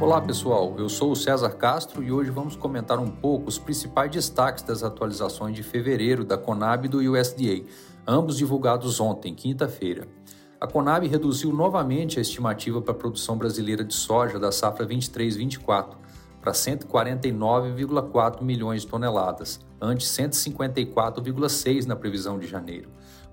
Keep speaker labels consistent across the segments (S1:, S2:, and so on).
S1: Olá pessoal, eu sou o César Castro e hoje vamos comentar um pouco os principais destaques das atualizações de fevereiro da Conab e do USDA, ambos divulgados ontem, quinta-feira. A Conab reduziu novamente a estimativa para a produção brasileira de soja da safra 23-24 para 149,4 milhões de toneladas, ante 154,6 na previsão de janeiro.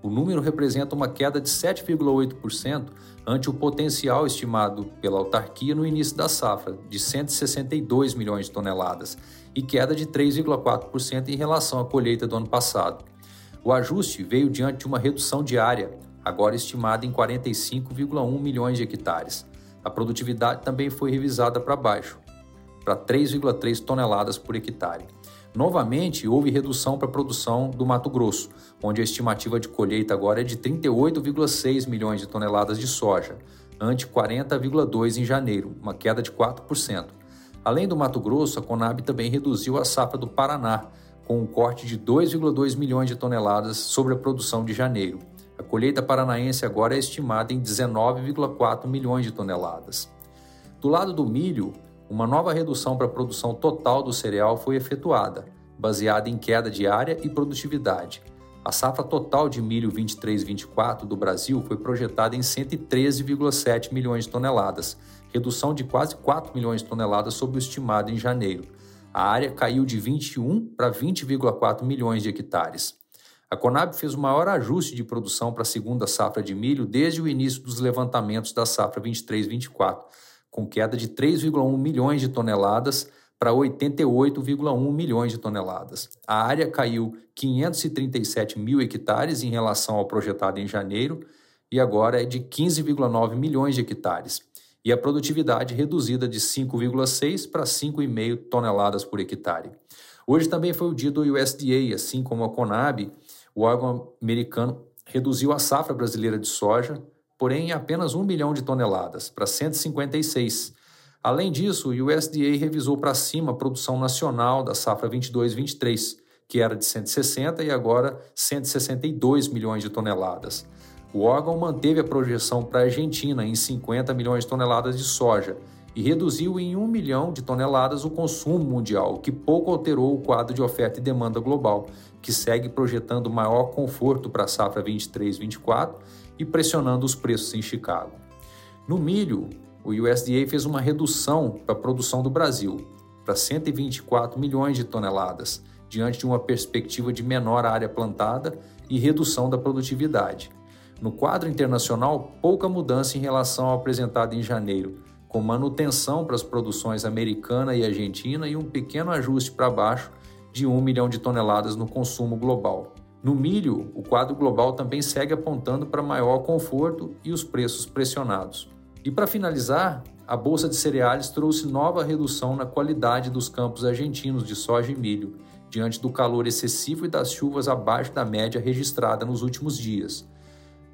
S1: O número representa uma queda de 7,8% ante o potencial estimado pela autarquia no início da safra, de 162 milhões de toneladas, e queda de 3,4% em relação à colheita do ano passado. O ajuste veio diante de uma redução diária, agora estimada em 45,1 milhões de hectares. A produtividade também foi revisada para baixo, para 3,3 toneladas por hectare. Novamente, houve redução para a produção do Mato Grosso, onde a estimativa de colheita agora é de 38,6 milhões de toneladas de soja, ante 40,2 em janeiro, uma queda de 4%. Além do Mato Grosso, a Conab também reduziu a safra do Paraná, com um corte de 2,2 milhões de toneladas sobre a produção de janeiro. A colheita paranaense agora é estimada em 19,4 milhões de toneladas. Do lado do milho, uma nova redução para a produção total do cereal foi efetuada, baseada em queda de área e produtividade. A safra total de milho 23-24 do Brasil foi projetada em 113,7 milhões de toneladas, redução de quase 4 milhões de toneladas sobre o estimado em janeiro. A área caiu de 21 para 20,4 milhões de hectares. A Conab fez o maior ajuste de produção para a segunda safra de milho desde o início dos levantamentos da safra 23-24 com queda de 3,1 milhões de toneladas para 88,1 milhões de toneladas. A área caiu 537 mil hectares em relação ao projetado em janeiro e agora é de 15,9 milhões de hectares. E a produtividade reduzida de 5,6 para 5,5 toneladas por hectare. Hoje também foi o dia do USDA, assim como a Conab, o órgão americano reduziu a safra brasileira de soja porém apenas 1 milhão de toneladas, para 156. Além disso, o USDA revisou para cima a produção nacional da safra 22-23, que era de 160 e agora 162 milhões de toneladas. O órgão manteve a projeção para a Argentina em 50 milhões de toneladas de soja e reduziu em 1 milhão de toneladas o consumo mundial, o que pouco alterou o quadro de oferta e demanda global, que segue projetando maior conforto para a safra 23-24 e pressionando os preços em Chicago. No milho, o USDA fez uma redução para a produção do Brasil, para 124 milhões de toneladas, diante de uma perspectiva de menor área plantada e redução da produtividade. No quadro internacional, pouca mudança em relação ao apresentado em janeiro, com manutenção para as produções americana e argentina e um pequeno ajuste para baixo de 1 milhão de toneladas no consumo global. No milho, o quadro global também segue apontando para maior conforto e os preços pressionados. E para finalizar, a bolsa de cereais trouxe nova redução na qualidade dos campos argentinos de soja e milho, diante do calor excessivo e das chuvas abaixo da média registrada nos últimos dias.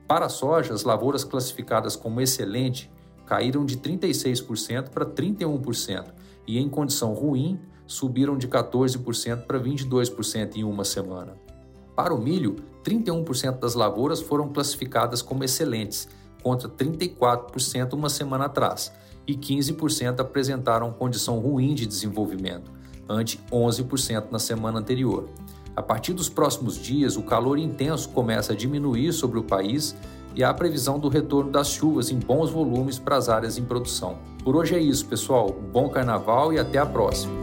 S1: Para a soja, as lavouras classificadas como excelente caíram de 36% para 31% e, em condição ruim, subiram de 14% para 22% em uma semana. Para o milho, 31% das lavouras foram classificadas como excelentes, contra 34% uma semana atrás, e 15% apresentaram condição ruim de desenvolvimento, ante 11% na semana anterior. A partir dos próximos dias, o calor intenso começa a diminuir sobre o país e há previsão do retorno das chuvas em bons volumes para as áreas em produção. Por hoje é isso, pessoal. Bom carnaval e até a próxima.